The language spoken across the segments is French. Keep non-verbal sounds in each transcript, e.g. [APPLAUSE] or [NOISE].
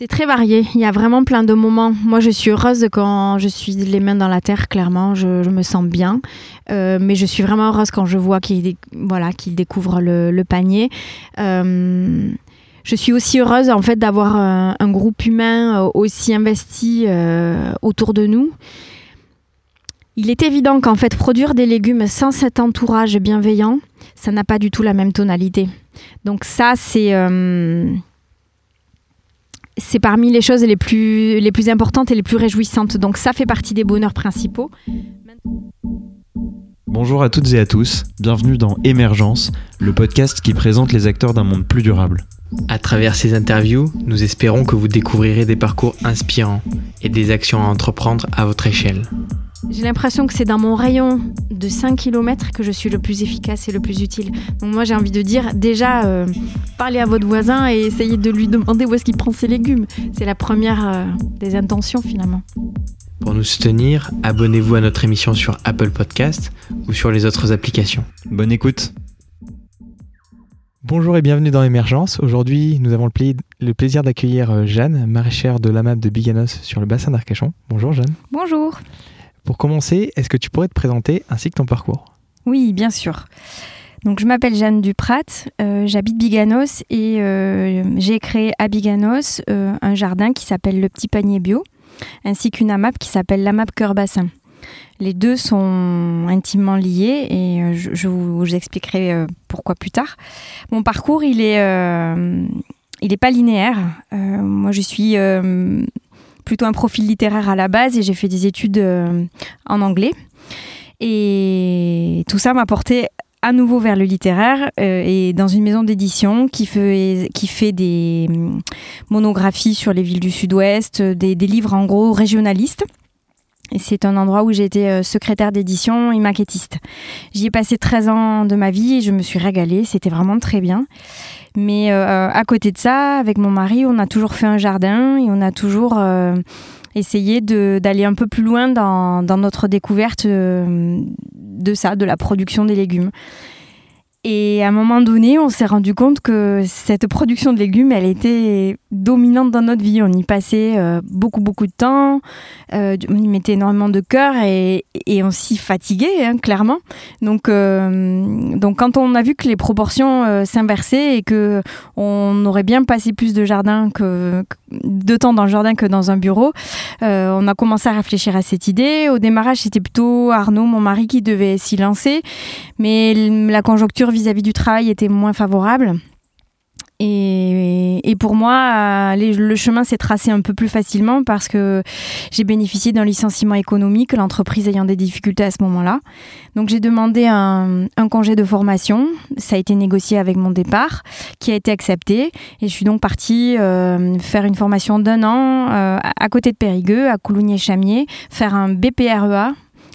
C'est très varié. Il y a vraiment plein de moments. Moi, je suis heureuse quand je suis les mains dans la terre, clairement. Je, me sens bien. Euh, mais je suis vraiment heureuse quand je vois qu'il voilà, découvre le, panier. Euh, je suis aussi heureuse en fait d'avoir un, groupe humain euh, aussi investi autour de nous. Il est évident qu'en fait, produire des légumes sans cet entourage bienveillant, ça n'a pas du tout la même tonalité. Donc ça, c'est c'est parmi les choses les plus, les plus importantes et les plus réjouissantes. Donc ça fait partie des bonheurs principaux. Bonjour à toutes et à tous, bienvenue dans Émergence, le podcast qui présente les acteurs d'un monde plus durable. À travers ces interviews, nous espérons que vous découvrirez des parcours inspirants et des actions à entreprendre à votre échelle. J'ai l'impression que c'est dans mon rayon de 5 km que je suis le plus efficace et le plus utile. Donc moi j'ai envie de dire déjà euh, parlez à votre voisin et essayez de lui demander où est-ce qu'il prend ses légumes. C'est la première euh, des intentions finalement. Pour nous soutenir, abonnez-vous à notre émission sur Apple Podcast ou sur les autres applications. Bonne écoute. Bonjour et bienvenue dans Émergence. Aujourd'hui, nous avons le, plaisir d'accueillir euh, Jeanne, maraîchère de l'AMAP de Biganos sur le bassin d'Arcachon. Bonjour Jeanne. Bonjour. Pour commencer, est-ce que tu pourrais te présenter ainsi que ton parcours? Oui, bien sûr. Donc, je m'appelle Jeanne Duprat, euh, j'habite Biganos et euh, j'ai créé à Biganos euh, un jardin qui s'appelle le Petit Panier Bio, ainsi qu'une AMAP qui s'appelle l'AMAP Cœur Bassin. Les deux sont intimement liés et je, vous, expliquerai pourquoi plus tard. Mon parcours, il est, il n'est pas linéaire. moi, je suis plutôt un profil littéraire à la base et j'ai fait des études euh, en anglais. Et tout ça m'a porté à nouveau vers le littéraire euh, et dans une maison d'édition qui fait, des hum, monographies sur les villes du sud-ouest, des, livres en gros régionalistes. C'est un endroit où j'ai été euh, secrétaire d'édition et maquettiste. J'y ai passé 13 ans de ma vie et je me suis régalée, c'était vraiment très bien. Mais euh, à côté de ça, avec mon mari, on a toujours fait un jardin et on a toujours euh, essayé d'aller un peu plus loin dans, notre découverte de ça, de la production des légumes. Et à un moment donné, on s'est rendu compte que cette production de légumes, elle était dominante dans notre vie. On y passait euh, beaucoup, beaucoup de temps, euh, on y mettait énormément de cœur et, on s'y fatiguait, hein, clairement. Donc, euh, donc, quand on a vu que les proportions s'inversaient et que on aurait bien passé plus de jardin que, de temps dans le jardin que dans un bureau, on a commencé à réfléchir à cette idée. Au démarrage, c'était plutôt Arnaud, mon mari, qui devait s'y lancer, mais la conjoncture vis-à-vis -vis du travail était moins favorable. Et, pour moi, le chemin s'est tracé un peu plus facilement parce que j'ai bénéficié d'un licenciement économique, l'entreprise ayant des difficultés à ce moment-là. Donc j'ai demandé un, congé de formation. Ça a été négocié avec mon départ, qui a été accepté. Et je suis donc partie euh, faire une formation d'un an euh, à côté de Périgueux, à Coulounier-Chamier, faire un BPREA,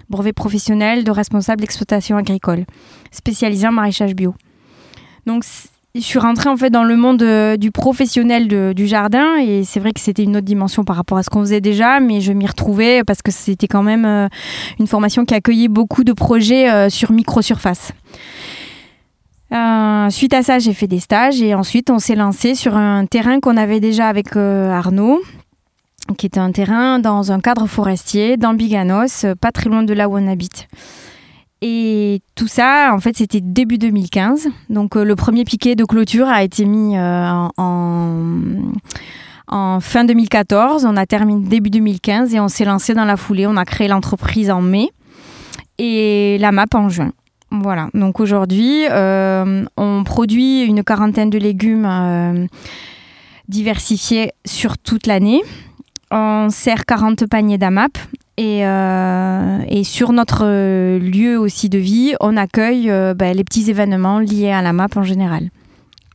brevet professionnel de responsable d'exploitation agricole, spécialisé en maraîchage bio. Donc je suis rentrée en fait dans le monde euh, du professionnel du jardin et c'est vrai que c'était une autre dimension par rapport à ce qu'on faisait déjà, mais je m'y retrouvais parce que c'était quand même euh, une formation qui accueillait beaucoup de projets euh, sur micro-surface. suite à ça, j'ai fait des stages et ensuite on s'est lancé sur un terrain qu'on avait déjà avec Arnaud, qui était un terrain dans un cadre forestier, dans Biganos, pas très loin de là où on habite. Et tout ça, en fait, c'était début 2015. Donc, euh, le premier piquet de clôture a été mis euh, en, fin 2014. On a terminé début 2015 et on s'est lancé dans la foulée. On a créé l'entreprise en mai et la map en juin. Voilà. Donc, aujourd'hui, euh, on produit une quarantaine de légumes diversifiés sur toute l'année. On sert 40 paniers d'AMAP euh, et, sur notre lieu aussi de vie, on accueille euh, bah, les petits événements liés à la map en général.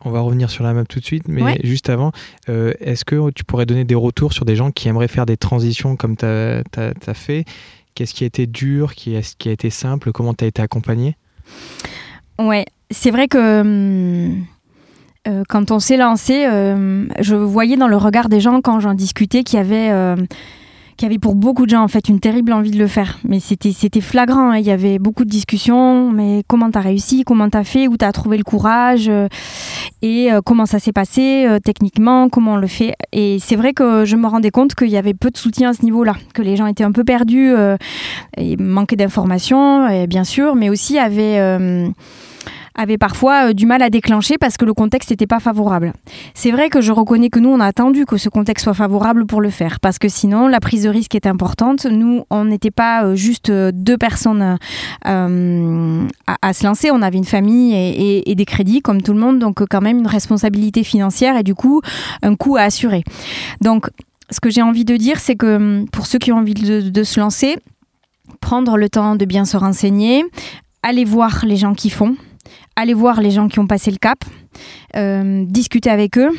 On va revenir sur la map tout de suite, mais juste avant, euh, est-ce que tu pourrais donner des retours sur des gens qui aimeraient faire des transitions comme tu as, fait? Qu'est-ce qui a été dur? Qu'est-ce qui a été simple? Comment tu as été accompagné? Ouais, c'est vrai que hum, quand on s'est lancé, je voyais dans le regard des gens quand j'en discutais qu'il y avait qui avait pour beaucoup de gens en fait une terrible envie de le faire. Mais c'était flagrant. Hein. Il y avait beaucoup de discussions. Mais comment t'as réussi? Comment t'as fait? Où t'as trouvé le courage? Euh, Et euh, comment ça s'est passé euh, techniquement? Comment on le fait? Et c'est vrai que je me rendais compte qu'il y avait peu de soutien à ce niveau-là, que les gens étaient un peu perdus, et manquaient d'informations, bien sûr, mais aussi avaient avait parfois euh, du mal à déclencher parce que le contexte n'était pas favorable. C'est vrai que je reconnais que nous, on a attendu que ce contexte soit favorable pour le faire parce que sinon, la prise de risque est importante. Nous, on n'était pas euh, juste euh, deux personnes à, se lancer, on avait une famille et, des crédits comme tout le monde, donc quand même une responsabilité financière et du coup, un coût à assurer. Donc, ce que j'ai envie de dire, c'est que hum, pour ceux qui ont envie de se lancer, prendre le temps de bien se renseigner, aller voir les gens qui font, aller voir les gens qui ont passé le cap, euh, discuter avec eux,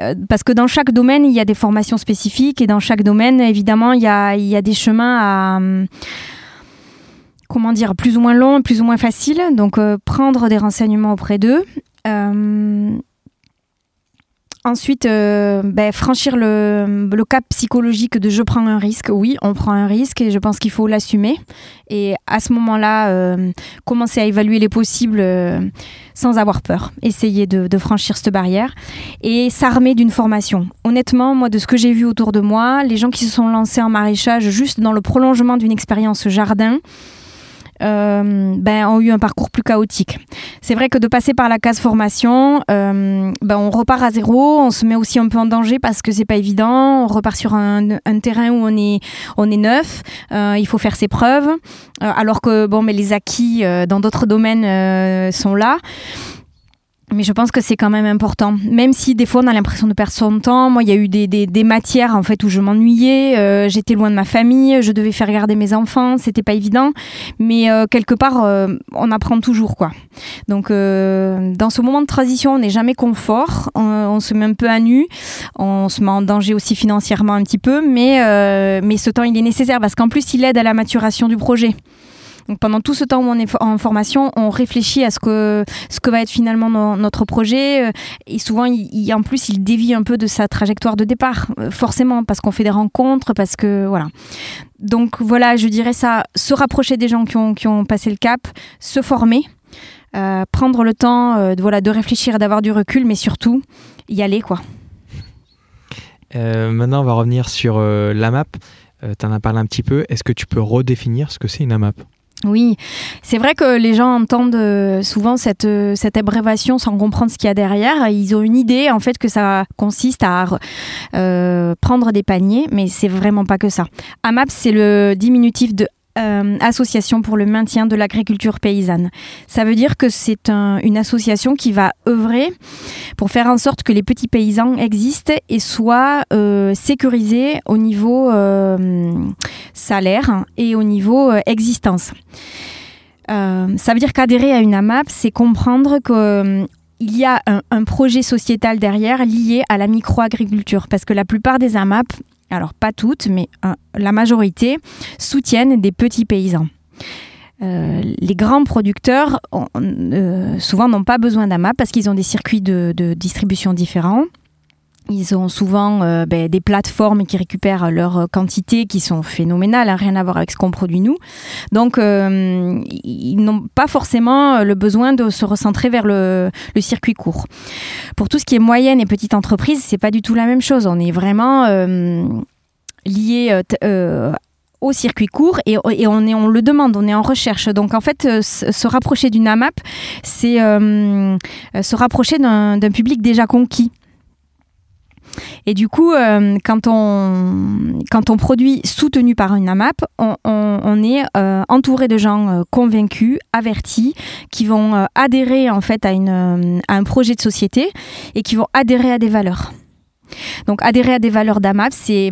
euh, parce que dans chaque domaine, il y a des formations spécifiques et dans chaque domaine, évidemment, il y a, il y a des chemins à... comment dire, plus ou moins longs, plus ou moins faciles. Donc, euh, prendre des renseignements auprès d'eux. Ensuite, euh, ben, franchir le, cap psychologique de je prends un risque. Oui, on prend un risque et je pense qu'il faut l'assumer. Et à ce moment-là, euh, commencer à évaluer les possibles euh, sans avoir peur. Essayer de, de franchir cette barrière et s'armer d'une formation. Honnêtement, moi, de ce que j'ai vu autour de moi, les gens qui se sont lancés en maraîchage juste dans le prolongement d'une expérience jardin, euh, ben, ont eu un parcours plus chaotique. C'est vrai que de passer par la case formation, euh, ben, on repart à zéro, on se met aussi un peu en danger parce que c'est pas évident, on repart sur un, terrain où on est, on est neuf, euh, il faut faire ses preuves, alors que bon, mais les acquis dans d'autres domaines sont là. Mais je pense que c'est quand même important. Même si des fois on a l'impression de perdre son temps. Moi, il y a eu des, des, matières en fait où je m'ennuyais. Euh, j'étais loin de ma famille. Je devais faire garder mes enfants. C'était pas évident. Mais euh, quelque part, euh, on apprend toujours quoi. Donc dans ce moment de transition, on n'est jamais confort. On, on, se met un peu à nu. On se met en danger aussi financièrement un petit peu. Mais mais ce temps il est nécessaire parce qu'en plus il aide à la maturation du projet. Donc pendant tout ce temps où on est en formation, on réfléchit à ce que, ce que va être finalement notre projet. Euh, et souvent, il, en plus, il dévie un peu de sa trajectoire de départ, euh, forcément, parce qu'on fait des rencontres, parce que voilà. Donc voilà, je dirais ça, se rapprocher des gens qui ont, qui ont passé le cap, se former, euh, prendre le temps de, voilà, de réfléchir, d'avoir du recul, mais surtout y aller. quoi. maintenant, on va revenir sur la map. tu en as parlé un petit peu. Est-ce que tu peux redéfinir ce que c'est une AMAP oui, c'est vrai que les gens entendent euh, souvent cette, euh, cette abrévation sans comprendre ce qu'il y a derrière. Ils ont une idée en fait que ça consiste à euh, prendre des paniers, mais c'est vraiment pas que ça. AMAP, c'est le diminutif de euh, association pour le maintien de l'agriculture paysanne. Ça veut dire que c'est une association qui va œuvrer pour faire en sorte que les petits paysans existent et soient euh, sécurisés au niveau euh, salaire et au niveau existence. ça veut dire qu'adhérer à une AMAP, c'est comprendre que il y a un, un, projet sociétal derrière lié à la microagriculture, parce que la plupart des AMAP alors pas toutes, mais la majorité, soutiennent des petits paysans. Euh, les grands producteurs, euh, souvent, n'ont pas besoin d'AMAP parce qu'ils ont des circuits de distribution différents. Ils ont souvent euh, ben, des plateformes qui récupèrent leurs quantités qui sont phénoménales, hein, rien à voir avec ce qu'on produit nous. Donc, euh, ils n'ont pas forcément le besoin de se recentrer vers le, circuit court. Pour tout ce qui est moyenne et petite entreprise, c'est pas du tout la même chose. On est vraiment euh, lié au circuit court et, et, on, est, on le demande, on est en recherche. Donc en fait, se rapprocher d'une AMAP, c'est se rapprocher d'un public déjà conquis. Et du coup, euh, quand, on, produit soutenu par une AMAP, on, est euh, entouré de gens euh, convaincus, avertis, qui vont adhérer en fait à un projet de société et qui vont adhérer à des valeurs. Donc adhérer à des valeurs d'AMAP, c'est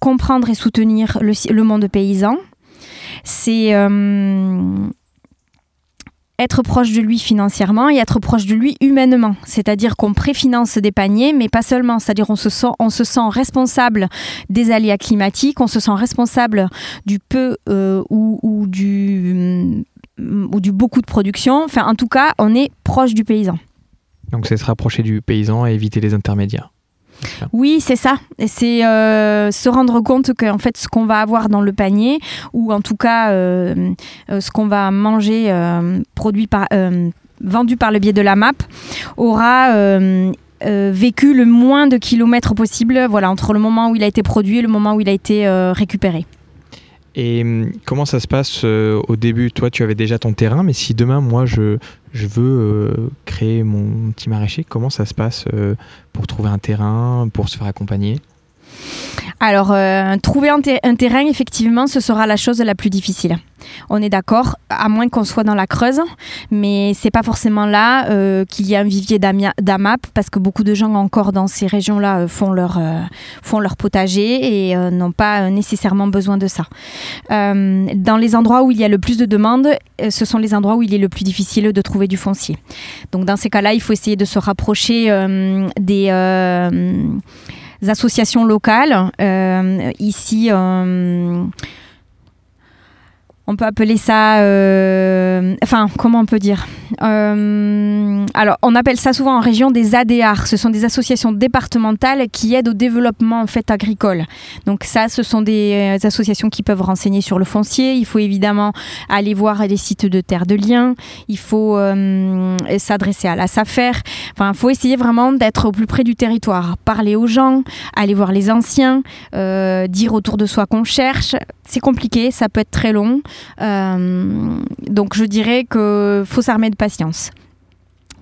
comprendre et soutenir le, le monde paysan, c'est être proche de lui financièrement et être proche de lui humainement. C'est-à-dire qu'on préfinance des paniers, mais pas seulement. C'est-à-dire on se sent, se sent responsable des aléas climatiques, on se sent responsable du peu euh, ou, du, mm, ou du beaucoup de production. Enfin, en tout cas, on est proche du paysan. Donc c'est se rapprocher du paysan et éviter les intermédiaires. Oui, c'est ça. C'est se rendre compte que en fait, ce qu'on va avoir dans le panier, ou en tout cas ce qu'on va manger produit par vendu par le biais de la map aura vécu le moins de kilomètres possible voilà, entre le moment où il a été produit et le moment où il a été récupéré. Et hum, comment ça se passe euh, au début? Toi, tu avais déjà ton terrain, mais si demain, moi, je, je veux euh, créer mon petit maraîcher, comment ça se passe euh, pour trouver un terrain, pour se faire accompagner? Alors, euh, trouver un, terrain, effectivement, ce sera la chose la plus difficile. On est d'accord, à moins qu'on soit dans la Creuse, mais c'est pas forcément là euh, qu'il y a un vivier d'AMAP, parce que beaucoup de gens encore dans ces régions-là euh, font, leur, font leur potager et n'ont pas nécessairement besoin de ça. dans les endroits où il y a le plus de demandes, ce sont les endroits où il est le plus difficile de trouver du foncier. Donc dans ces cas-là, il faut essayer de se rapprocher des associations locales. Euh, ici, euh, on peut appeler ça, euh, enfin, comment on peut dire euh, Alors, on appelle ça souvent en région des ADR. Ce sont des associations départementales qui aident au développement en fait agricole. Donc ça, ce sont des euh, associations qui peuvent renseigner sur le foncier. Il faut évidemment aller voir les sites de terre de lien. Il faut s'adresser à la SAFER. Enfin, il faut essayer vraiment d'être au plus près du territoire, parler aux gens, aller voir les anciens, dire autour de soi qu'on cherche. C'est compliqué, ça peut être très long. Euh, donc je dirais qu'il faut s'armer de patience.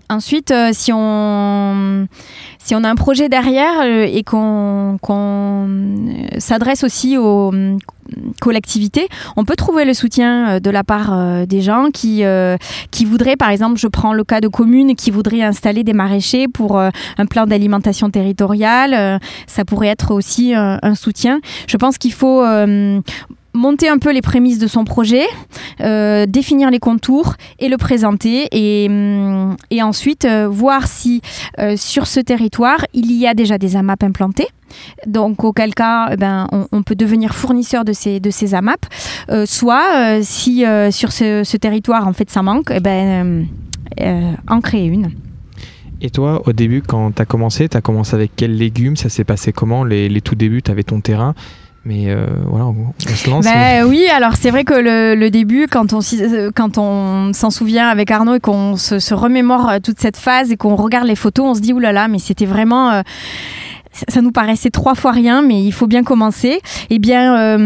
Ensuite, euh, si, on, si on a un projet derrière euh, et qu'on s'adresse aussi aux collectivités, on peut trouver le soutien de la part des gens qui, qui voudraient, par exemple, je prends le cas de communes qui voudraient installer des maraîchers pour un plan d'alimentation territoriale. ça pourrait être aussi un soutien. Je pense qu'il faut monter un peu les prémices de son projet, euh, définir les contours et le présenter et, hum, ensuite euh, voir si euh, sur ce territoire il y a déjà des AMAP implantés. Donc auquel cas eh ben, on, peut devenir fournisseur de ces, de ces AMAP. soit si sur ce, territoire en fait ça manque, eh ben, en créer une. Et toi, au début, quand tu as commencé, tu as commencé avec quels légumes Ça s'est passé comment? Les, les tout débuts, tu avais ton terrain mais euh, voilà, on, se lance. Bah, oui, alors c'est vrai que le, début, quand on, quand on s'en souvient avec Arnaud et qu'on se, remémore euh, toute cette phase et qu'on regarde les photos, on se dit oulala, mais c'était vraiment. Euh, ça nous paraissait trois fois rien, mais il faut bien commencer. Eh bien,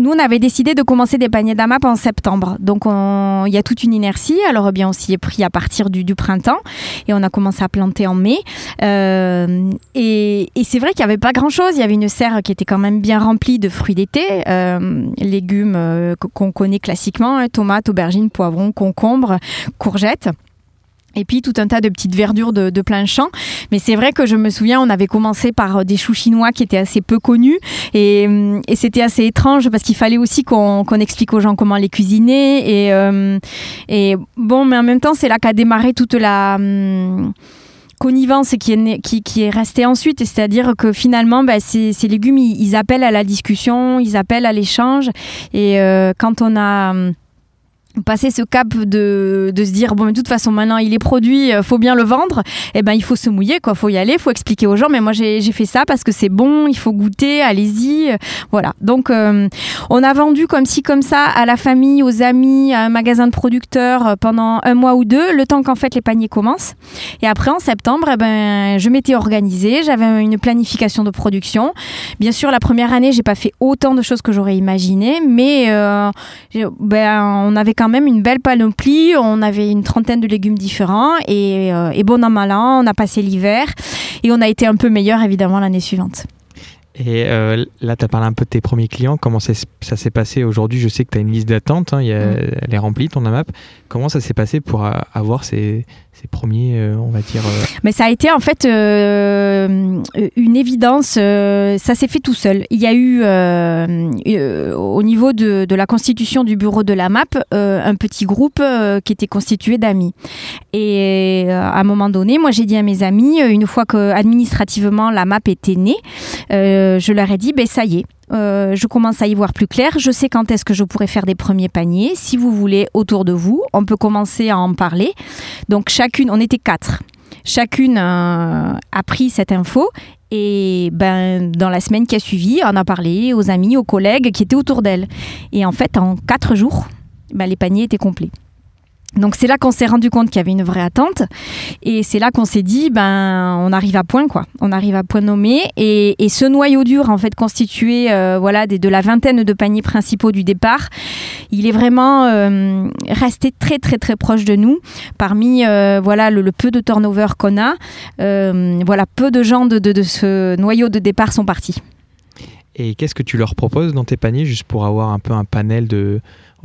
nous, on avait décidé de commencer des paniers d'AMAP en septembre. Donc, il y a toute une inertie. Alors, eh bien, on s'y est pris à partir du, printemps et on a commencé à planter en mai. Euh, et, c'est vrai qu'il n'y avait pas grand-chose. Il y avait une serre qui était quand même bien remplie de fruits d'été, euh, légumes euh, qu'on connaît classiquement, hein, tomates, aubergines, poivrons, concombres, courgettes. Et puis tout un tas de petites verdures de, plein champ. Mais c'est vrai que je me souviens, on avait commencé par euh, des choux chinois qui étaient assez peu connus. Et, euh, c'était assez étrange parce qu'il fallait aussi qu'on explique aux gens comment les cuisiner. Et, euh, et bon, mais en même temps, c'est là qu'a démarré toute la... Hum, connivence qui est, qui, est restée ensuite, c'est-à-dire que finalement, bah, ces, légumes, ils, appellent à la discussion, ils appellent à l'échange, et quand on a hum, passer ce cap de, de, se dire bon mais de toute façon maintenant il est produit euh, faut bien le vendre. Et eh ben il faut se mouiller quoi. Faut y aller faut expliquer aux gens mais moi j'ai fait ça parce que c'est bon il faut goûter allez-y voilà. Donc euh, on a vendu comme ci comme ça à la famille aux amis à un magasin de producteurs euh, pendant un mois ou deux le temps qu'en fait les paniers commencent. Et après en septembre eh ben je m'étais organisée j'avais une planification de production. Bien sûr la première année j'ai pas fait autant de choses que j'aurais imaginé mais ben on avait quand même une belle panoplie. On avait une trentaine de légumes différents et, euh, et bon an mal an, on a passé l'hiver et on a été un peu meilleur évidemment l'année suivante. Et euh, là, tu as parlé un peu de tes premiers clients. Comment ça, s'est passé aujourd'hui? Je sais que tu as une liste d'attente. Hein, mm. Elle est remplie, ton AMAP. Comment ça s'est passé pour avoir ces, ces premiers, euh, on va dire euh, Mais ça a été en fait euh, une évidence. ça s'est fait tout seul. Il y a eu au niveau de, la constitution du bureau de la MAP un petit groupe qui était constitué d'amis. Et à un moment donné, moi j'ai dit à mes amis, une fois que administrativement la MAP était née, je leur ai dit, ben ça y est, euh, je commence à y voir plus clair. Je sais quand est-ce que je pourrais faire des premiers paniers. Si vous voulez, autour de vous, on peut commencer à en parler. Donc chacune, on était quatre. chacune a pris cette info et ben, dans la semaine qui a suivi, on a parlé aux amis, aux collègues qui étaient autour d'elle. Et en fait, en quatre jours, ben, les paniers étaient complets. Donc c'est là qu'on s'est rendu compte qu'il y avait une vraie attente et c'est là qu'on s'est dit ben on arrive à point quoi, on arrive à point nommé et, ce noyau dur en fait constitué euh, voilà de la vingtaine de paniers principaux du départ, il est vraiment euh, resté très très très proche de nous. Parmi euh, voilà le, peu de turnover qu'on a, voilà peu de gens de, ce noyau de départ sont partis. Et qu'est-ce que tu leur proposes dans tes paniers juste pour avoir un peu un panel de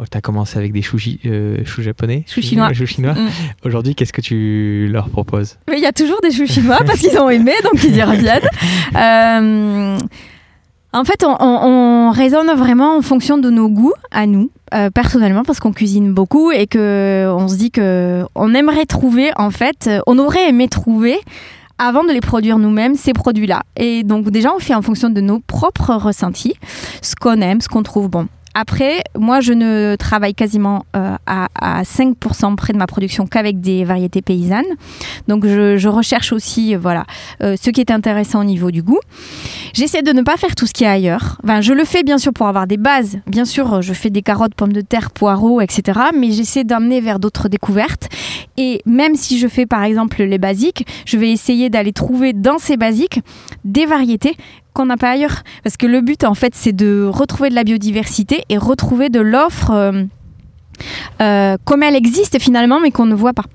tu as commencé avec des choux, euh, japonais Choux chinois. chinois. Mm. Aujourd'hui, qu'est-ce que tu leur proposes? Il y a toujours des choux chinois parce qu'ils ont aimé, donc ils y reviennent. [LAUGHS] Euh, en fait, on, raisonne vraiment en fonction de nos goûts à nous, euh, personnellement, parce qu'on cuisine beaucoup et que on se dit que on aimerait trouver, en fait, on aurait aimé trouver avant de les produire nous-mêmes, ces produits-là. Et donc déjà, on fait en fonction de nos propres ressentis, ce qu'on aime, ce qu'on trouve bon. Après, moi, je ne travaille quasiment euh, à, 5% près de ma production qu'avec des variétés paysannes. Donc, je, recherche aussi, euh, voilà, euh, ce qui est intéressant au niveau du goût. J'essaie de ne pas faire tout ce qui est ailleurs. Enfin, je le fais bien sûr pour avoir des bases. Bien sûr, je fais des carottes, pommes de terre, poireaux, etc. Mais j'essaie d'amener vers d'autres découvertes. Et même si je fais par exemple les basiques, je vais essayer d'aller trouver dans ces basiques des variétés qu'on n'a pas ailleurs. Parce que le but, en fait, c'est de retrouver de la biodiversité et retrouver de l'offre. Euh, euh, comme elle existe finalement, mais qu'on ne voit pas.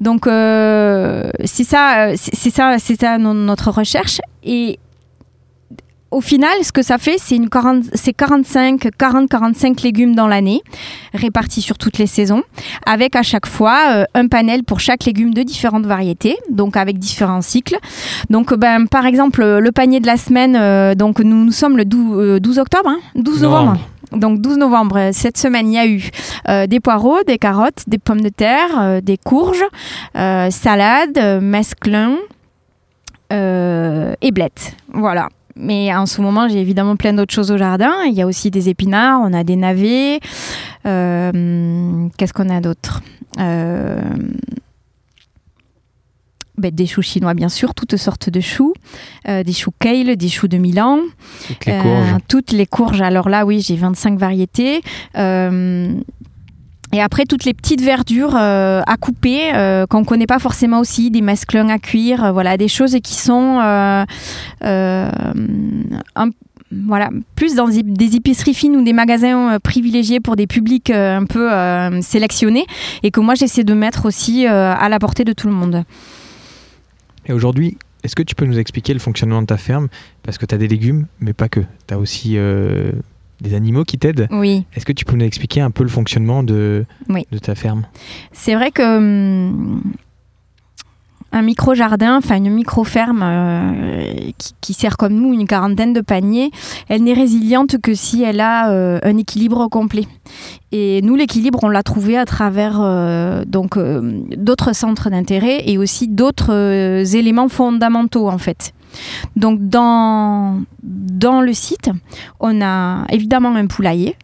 Donc euh, c'est ça, c'est ça, c'est ça notre recherche. Et au final, ce que ça fait, c'est 45, 40, 45 légumes dans l'année, répartis sur toutes les saisons, avec à chaque fois euh, un panel pour chaque légume de différentes variétés, donc avec différents cycles. Donc, ben, par exemple, le panier de la semaine, euh, donc nous, nous, sommes le 12, 12 euh, octobre, 12 hein, novembre. Donc 12 novembre, cette semaine, il y a eu des poireaux, des carottes, des pommes de terre, des courges, salade, mesclun et blettes. Voilà. Mais en ce moment, j'ai évidemment plein d'autres choses au jardin. Il y a aussi des épinards, on a des navets. Euh, qu'est-ce qu'on a d'autre euh, ben, Des choux chinois, bien sûr, toutes sortes de choux. Euh, des choux kale, des choux de Milan. Toutes les courges. toutes les courges. Alors là, oui, j'ai 25 variétés. Et après, toutes les petites verdures euh, à couper, euh, qu'on ne connaît pas forcément aussi, des mesclins à cuire, euh, voilà, des choses qui sont voilà, plus dans des épiceries fines ou des magasins privilégiés pour des publics un peu sélectionnés, et que moi j'essaie de mettre aussi à la portée de tout le monde. Et aujourd'hui, est-ce que tu peux nous expliquer le fonctionnement de ta ferme? Parce que tu as des légumes, mais pas que. Tu as aussi des animaux qui t'aident. Oui. Est-ce que tu peux nous expliquer un peu le fonctionnement de, de ta ferme? C'est vrai que hum, un micro-jardin, enfin une micro-ferme euh, qui, sert comme nous une quarantaine de paniers, elle n'est résiliente que si elle a euh, un équilibre complet. Et nous, l'équilibre, on l'a trouvé à travers euh, donc d'autres centres d'intérêt et aussi d'autres éléments fondamentaux en fait. Donc dans, dans le site, on a évidemment un poulailler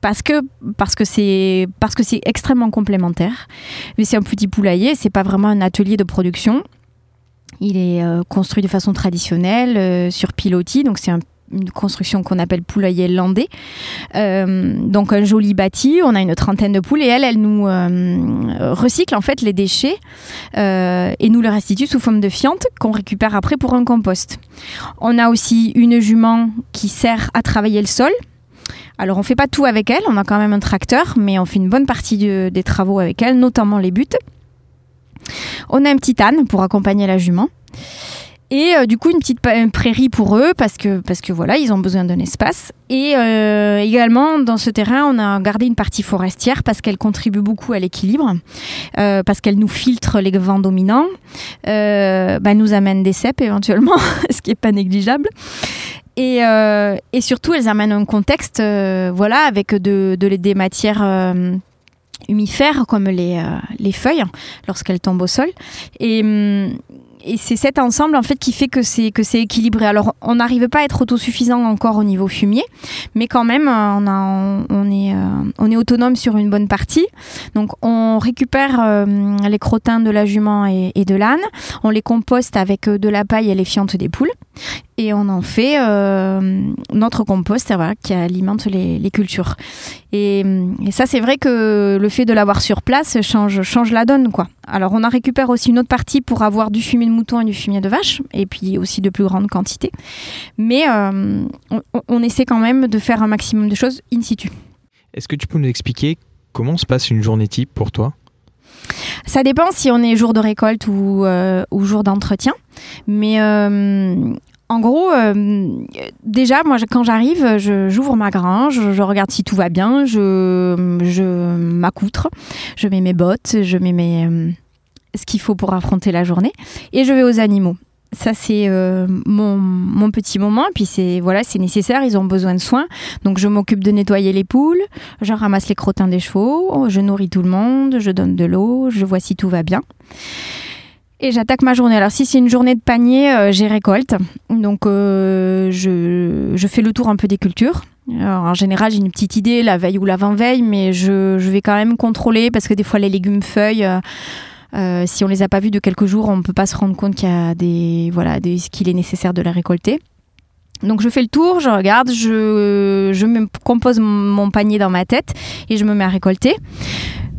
parce que parce que c'est parce que c'est extrêmement complémentaire. Mais c'est un petit poulailler, c'est pas vraiment un atelier de production. Il est euh, construit de façon traditionnelle euh, sur pilotis, donc c'est une construction qu'on appelle poulailler landais. Euh, donc un joli bâti, on a une trentaine de poules et elle, elle nous recycle en fait les déchets et nous les restitue sous forme de fiente qu'on récupère après pour un compost. On a aussi une jument qui sert à travailler le sol. Alors on fait pas tout avec elle, on a quand même un tracteur, mais on fait une bonne partie des travaux avec elle, notamment les buts. On a un petit âne pour accompagner la jument. Et euh, du coup, une petite prairie pour eux, parce que, parce que voilà, ils ont besoin d'un espace. Et euh, également, dans ce terrain, on a gardé une partie forestière parce qu'elle contribue beaucoup à l'équilibre, euh, parce qu'elle nous filtre les vents dominants, bah, nous amène des cèpes éventuellement, [LAUGHS] ce qui n'est pas négligeable. Et, et, surtout, elles amènent un contexte, voilà, avec de, de, des matières humifères comme les, les feuilles lorsqu'elles tombent au sol. Et, hum, et c'est cet ensemble en fait qui fait que c'est que c'est équilibré. Alors on n'arrive pas à être autosuffisant encore au niveau fumier, mais quand même on, a, on, est on est autonome sur une bonne partie. Donc on récupère les crottins de la jument et, et de l'âne, on les composte avec de la paille et les fientes des poules et on en fait euh, notre compost voilà, qui alimente les, cultures. Et, ça, c'est vrai que le fait de l'avoir sur place change, change la donne. quoi. Alors, on en récupère aussi une autre partie pour avoir du fumier de mouton et du fumier de vache, et puis aussi de plus grandes quantités. Mais euh, on, on, essaie quand même de faire un maximum de choses in situ. Est-ce que tu peux nous expliquer comment se passe une journée type pour toi? Ça dépend si on est jour de récolte ou, euh, ou jour d'entretien. Mais en gros, euh, déjà, moi, quand j'arrive, j'ouvre ma grange, je regarde si tout va bien, je, je m'accoutre, je mets mes bottes, je mets mes, euh, ce qu'il faut pour affronter la journée, et je vais aux animaux. Ça, c'est euh, mon, mon, petit moment. Puis, c'est voilà, c'est nécessaire, ils ont besoin de soins. Donc, je m'occupe de nettoyer les poules, je ramasse les crottins des chevaux, je nourris tout le monde, je donne de l'eau, je vois si tout va bien. Et j'attaque ma journée. Alors si c'est une journée de panier, euh, j'ai récolte. Donc euh, je, fais le tour un peu des cultures. Alors, en général, j'ai une petite idée la veille ou l'avant-veille, mais je, je, vais quand même contrôler parce que des fois les légumes feuilles, euh, si on les a pas vus de quelques jours, on ne peut pas se rendre compte qu'il y a des voilà des, qu'il est nécessaire de les récolter. Donc je fais le tour, je regarde, je, je me compose mon panier dans ma tête et je me mets à récolter.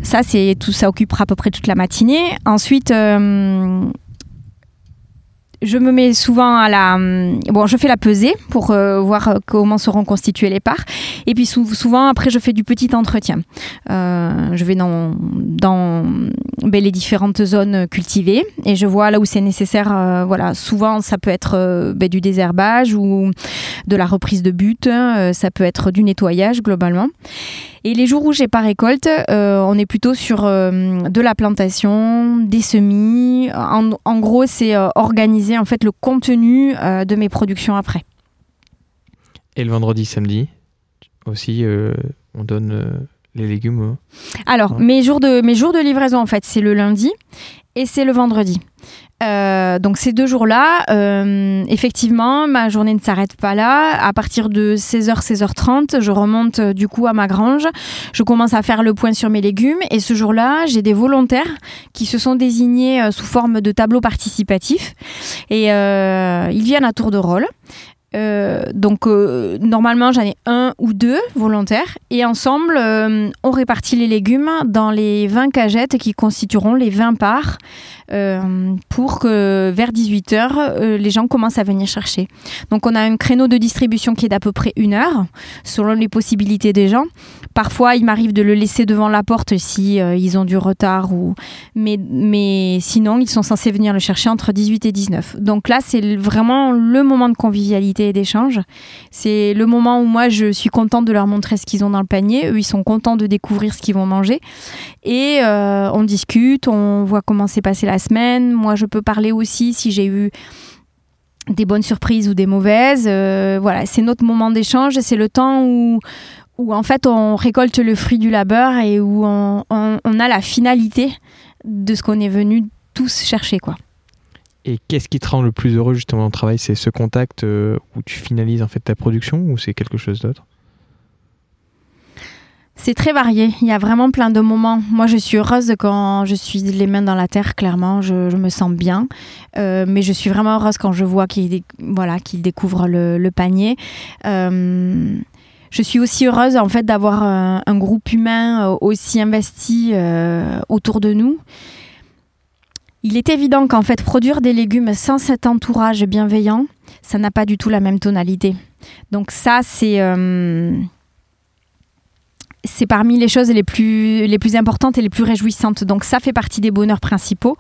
Ça, c'est tout, ça occupera à peu près toute la matinée. Ensuite, euh, je me mets souvent à la. Bon, je fais la pesée pour euh, voir comment seront constituées les parts. Et puis souvent, après, je fais du petit entretien. Euh, je vais dans, dans ben, les différentes zones cultivées et je vois là où c'est nécessaire. voilà, souvent, ça peut être ben, du désherbage ou de la reprise de but. ça peut être du nettoyage globalement. Et les jours où j'ai pas récolte, euh, on est plutôt sur euh, de la plantation, des semis. En, gros, c'est euh, organiser en fait le contenu de mes productions après. Et le vendredi, samedi aussi, on donne les légumes. Alors mes jours de mes jours de livraison en fait, c'est le lundi et c'est le vendredi. Euh, donc ces deux jours-là, euh, effectivement, ma journée ne s'arrête pas là. À partir de 16h, 16h30, je remonte euh, du coup à ma grange. Je commence à faire le point sur mes légumes. Et ce jour-là, j'ai des volontaires qui se sont désignés sous forme de tableau participatif. Et ils viennent à tour de rôle. Euh, donc euh, normalement j'en ai un ou deux volontaires et ensemble euh, on répartit les légumes dans les 20 cagettes qui constitueront les 20 parts pour que vers 18h les gens commencent à venir chercher. Donc on a un créneau de distribution qui est d'à peu près une heure selon les possibilités des gens. Parfois il m'arrive de le laisser devant la porte si ils ont du retard ou mais, mais sinon ils sont censés venir le chercher entre 18 et 19. Donc là c'est vraiment le moment de convivialité d'échange. C'est le moment où moi je suis contente de leur montrer ce qu'ils ont dans le panier. Eux, ils sont contents de découvrir ce qu'ils vont manger. Et euh, on discute, on voit comment s'est passée la semaine. Moi, je peux parler aussi si j'ai eu des bonnes surprises ou des mauvaises. Euh, voilà, c'est notre moment d'échange. C'est le temps où où en fait on récolte le fruit du labeur et où on, on a la finalité de ce qu'on est venu tous chercher quoi. Et qu'est-ce qui te rend le plus heureux justement dans le travail? C'est ce contact euh, où tu finalises en fait ta production ou c'est quelque chose d'autre? C'est très varié. Il y a vraiment plein de moments. Moi, je suis heureuse quand je suis les mains dans la terre, clairement. Je, me sens bien. Euh, mais je suis vraiment heureuse quand je vois qu'il voilà, découvre le, panier. Euh, je suis aussi heureuse en fait d'avoir un, groupe humain aussi investi autour de nous. Il est évident qu'en fait, produire des légumes sans cet entourage bienveillant, ça n'a pas du tout la même tonalité. Donc ça, c'est... Euh, c'est parmi les choses les plus, les plus importantes et les plus réjouissantes. Donc ça fait partie des bonheurs principaux.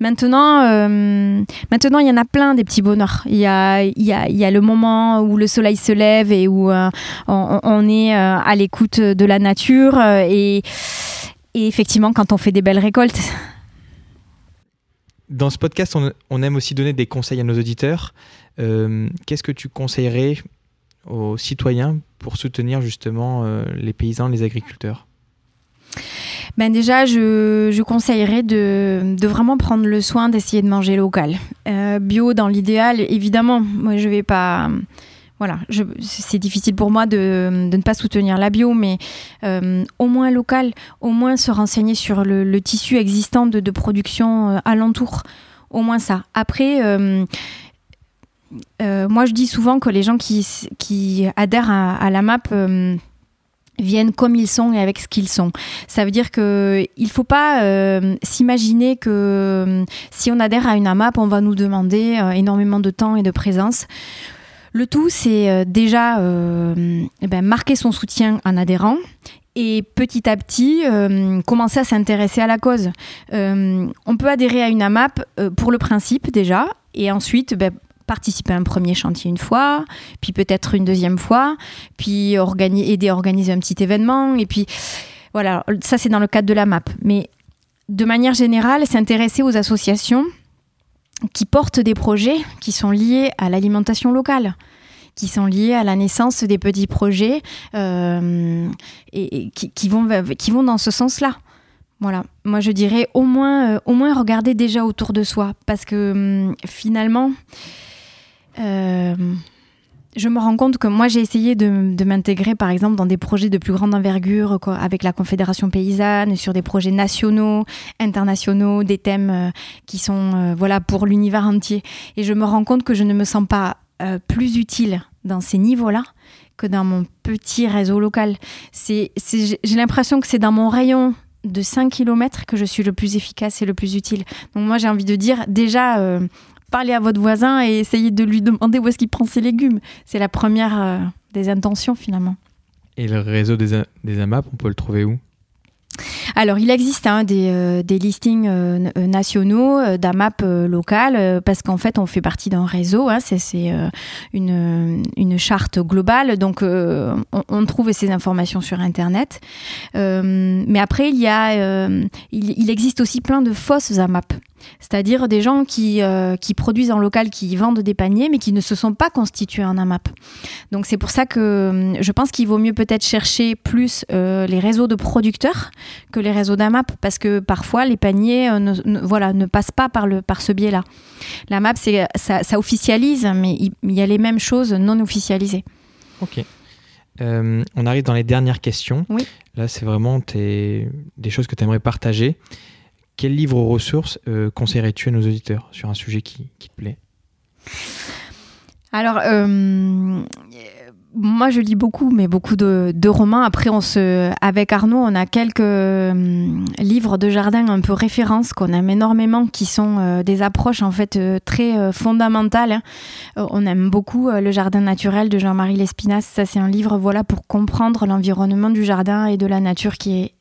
Maintenant, euh, maintenant il y en a plein des petits bonheurs. Il y a, il y a, il y a le moment où le soleil se lève et où euh, on, est à l'écoute de la nature. Et, et effectivement, quand on fait des belles récoltes, dans ce podcast, on, aime aussi donner des conseils à nos auditeurs. Euh, qu'est-ce que tu conseillerais aux citoyens pour soutenir justement euh, les paysans, les agriculteurs? Ben déjà, je, conseillerais de, de, vraiment prendre le soin d'essayer de manger local. Euh, bio dans l'idéal, évidemment. Moi, je vais pas. Voilà, c'est difficile pour moi de, ne pas soutenir la bio, mais euh, au moins local, au moins se renseigner sur le, tissu existant de, production euh, alentour. Au moins ça. Après. Euh, moi, je dis souvent que les gens qui, adhèrent à, la map viennent comme ils sont et avec ce qu'ils sont. Ça veut dire que il faut pas s'imaginer que si on adhère à une AMAP, on va nous demander énormément de temps et de présence. Le tout, c'est déjà eh ben, marquer son soutien en adhérant et petit à petit commencer à s'intéresser à la cause. on peut adhérer à une AMAP pour le principe déjà, et ensuite ben, participer à un premier chantier une fois, puis peut-être une deuxième fois, puis aider à organiser un petit événement, et puis voilà, ça c'est dans le cadre de la MAP. Mais de manière générale, s'intéresser aux associations qui portent des projets qui sont liés à l'alimentation locale qui sont liés à la naissance des petits projets euh, et, qui, vont, qui vont dans ce sens-là. Voilà, moi je dirais au moins, euh, au moins regarder déjà autour de soi, parce que hum, finalement, euh, je me rends compte que moi, j'ai essayé de, m'intégrer, par exemple, dans des projets de plus grande envergure, avec la Confédération paysanne, sur des projets nationaux, internationaux, des thèmes euh, qui sont euh, voilà pour l'univers entier. Et je me rends compte que je ne me sens pas plus utile dans ces niveaux-là que dans mon petit réseau local. C'est, j'ai l'impression que c'est dans mon rayon de 5 km que je suis le plus efficace et le plus utile. Donc moi j'ai envie de dire déjà parlez à votre voisin et essayez de lui demander où est-ce qu'il prend ses légumes. C'est la première euh, des intentions finalement. Et le réseau des, des AMAP, on peut le trouver où? Alors, il existe hein, des, euh, des, listings euh, nationaux d'AMAP locales parce qu'en fait, on fait partie d'un réseau. Hein, c'est une, une, charte globale. Donc, on, on, trouve ces informations sur Internet. mais après, il, y a, il, il, existe aussi plein de fausses AMAP c'est-à-dire des gens qui, euh, qui produisent en local, qui vendent des paniers, mais qui ne se sont pas constitués en AMAP. Donc c'est pour ça que euh, je pense qu'il vaut mieux peut-être chercher plus euh, les réseaux de producteurs que les réseaux d'AMAP, parce que parfois les paniers ne, voilà, ne passent pas par, le, par ce biais-là. L'AMAP, ça, ça officialise, mais il, y a les mêmes choses non officialisées. Ok. on arrive dans les dernières questions. Oui. Là, c'est vraiment des choses que tu aimerais partager. Quel livre ou ressources euh, conseillerais-tu à nos auditeurs sur un sujet qui, te plaît? Alors, euh, moi je lis beaucoup, mais beaucoup de, romans. Après, on se, avec Arnaud, on a quelques euh, livres de jardin un peu références qu'on aime énormément, qui sont des approches en fait très fondamentales. On aime beaucoup Le Jardin naturel de Jean-Marie Lespinasse. Ça, c'est un livre voilà pour comprendre l'environnement du jardin et de la nature qui est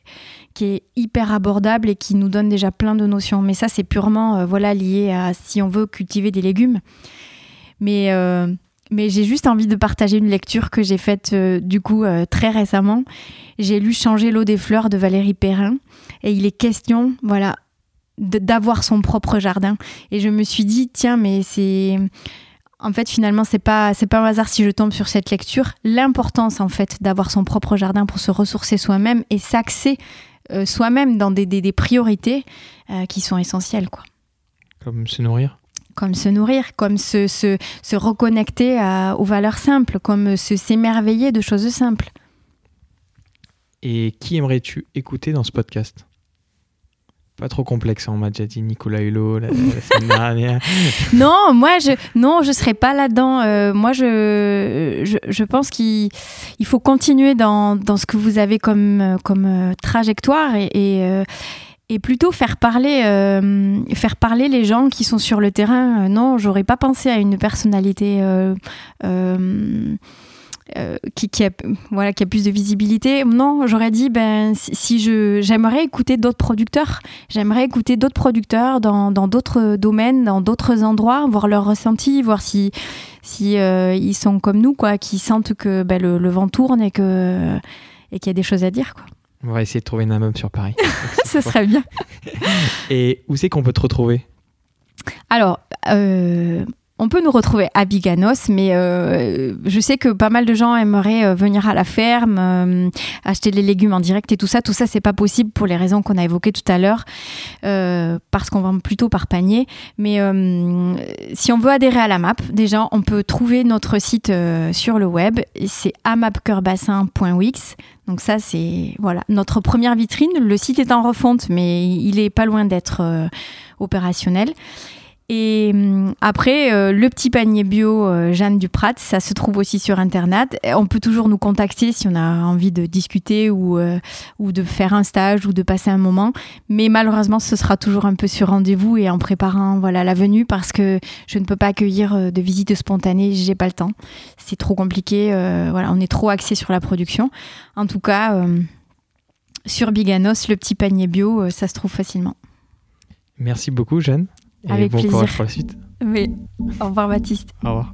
qui est hyper abordable et qui nous donne déjà plein de notions. Mais ça, c'est purement euh, voilà, lié à si on veut cultiver des légumes. Mais, euh, mais j'ai juste envie de partager une lecture que j'ai faite euh, du coup très récemment. J'ai lu Changer l'eau des fleurs de Valérie Perrin et il est question voilà, d'avoir son propre jardin. Et je me suis dit, tiens, mais c'est en fait, finalement, c'est pas c'est pas un hasard si je tombe sur cette lecture. L'importance, en fait, d'avoir son propre jardin pour se ressourcer soi-même et s'axer euh, soi-même dans des, des, priorités euh, qui sont essentielles. Quoi. Comme se nourrir comme se nourrir, comme se, se, se reconnecter aux valeurs simples, comme se s'émerveiller de choses simples. Et qui aimerais-tu écouter dans ce podcast? Pas trop complexe, on m'a déjà dit Nicolas Hulot la, semaine dernière. [LAUGHS] non, moi je non, je serais pas là-dedans. Euh, moi je, je, pense qu'il il faut continuer dans, dans, ce que vous avez comme comme euh, trajectoire et, et, euh, et, plutôt faire parler faire parler les gens qui sont sur le terrain. non, j'aurais pas pensé à une personnalité euh, qui, qui, a, voilà, qui a plus de visibilité. Non, j'aurais dit, ben, si, je, j'aimerais écouter d'autres producteurs, j'aimerais écouter d'autres producteurs dans, dans d'autres domaines, dans d'autres endroits, voir leur ressenti, voir si, si euh, ils sont comme nous, quoi, qui sentent que ben, le, le, vent tourne et, que, et qu'il y a des choses à dire. Quoi. On va essayer de trouver une âme sur Paris. [LAUGHS] Ce serait bien. [LAUGHS] et où c'est qu'on peut te retrouver? Alors, euh, on peut nous retrouver à Biganos, mais euh, je sais que pas mal de gens aimeraient euh, venir à la ferme, euh, acheter les légumes en direct et tout ça. Tout ça, c'est pas possible pour les raisons qu'on a évoquées tout à l'heure, parce qu'on vend plutôt par panier. Mais si on veut adhérer à la map, déjà, on peut trouver notre site sur le web. C'est amapceurbassin.wix. Donc ça, c'est voilà notre première vitrine. Le site est en refonte, mais il est pas loin d'être opérationnel. Et hum, après, euh, le petit panier bio euh, Jeanne Duprat, ça se trouve aussi sur Internet. On peut toujours nous contacter si on a envie de discuter ou, euh, ou de faire un stage ou de passer un moment. Mais malheureusement, ce sera toujours un peu sur rendez-vous et en préparant voilà, la venue parce que je ne peux pas accueillir de visites spontanées, j'ai pas le temps. C'est trop compliqué, voilà, on est trop axé sur la production. En tout cas, sur Biganos, le petit panier bio, ça se trouve facilement. Merci beaucoup, Jeanne. Avec bon plaisir. courage pour la suite. Oui. Au revoir, Baptiste. Au revoir.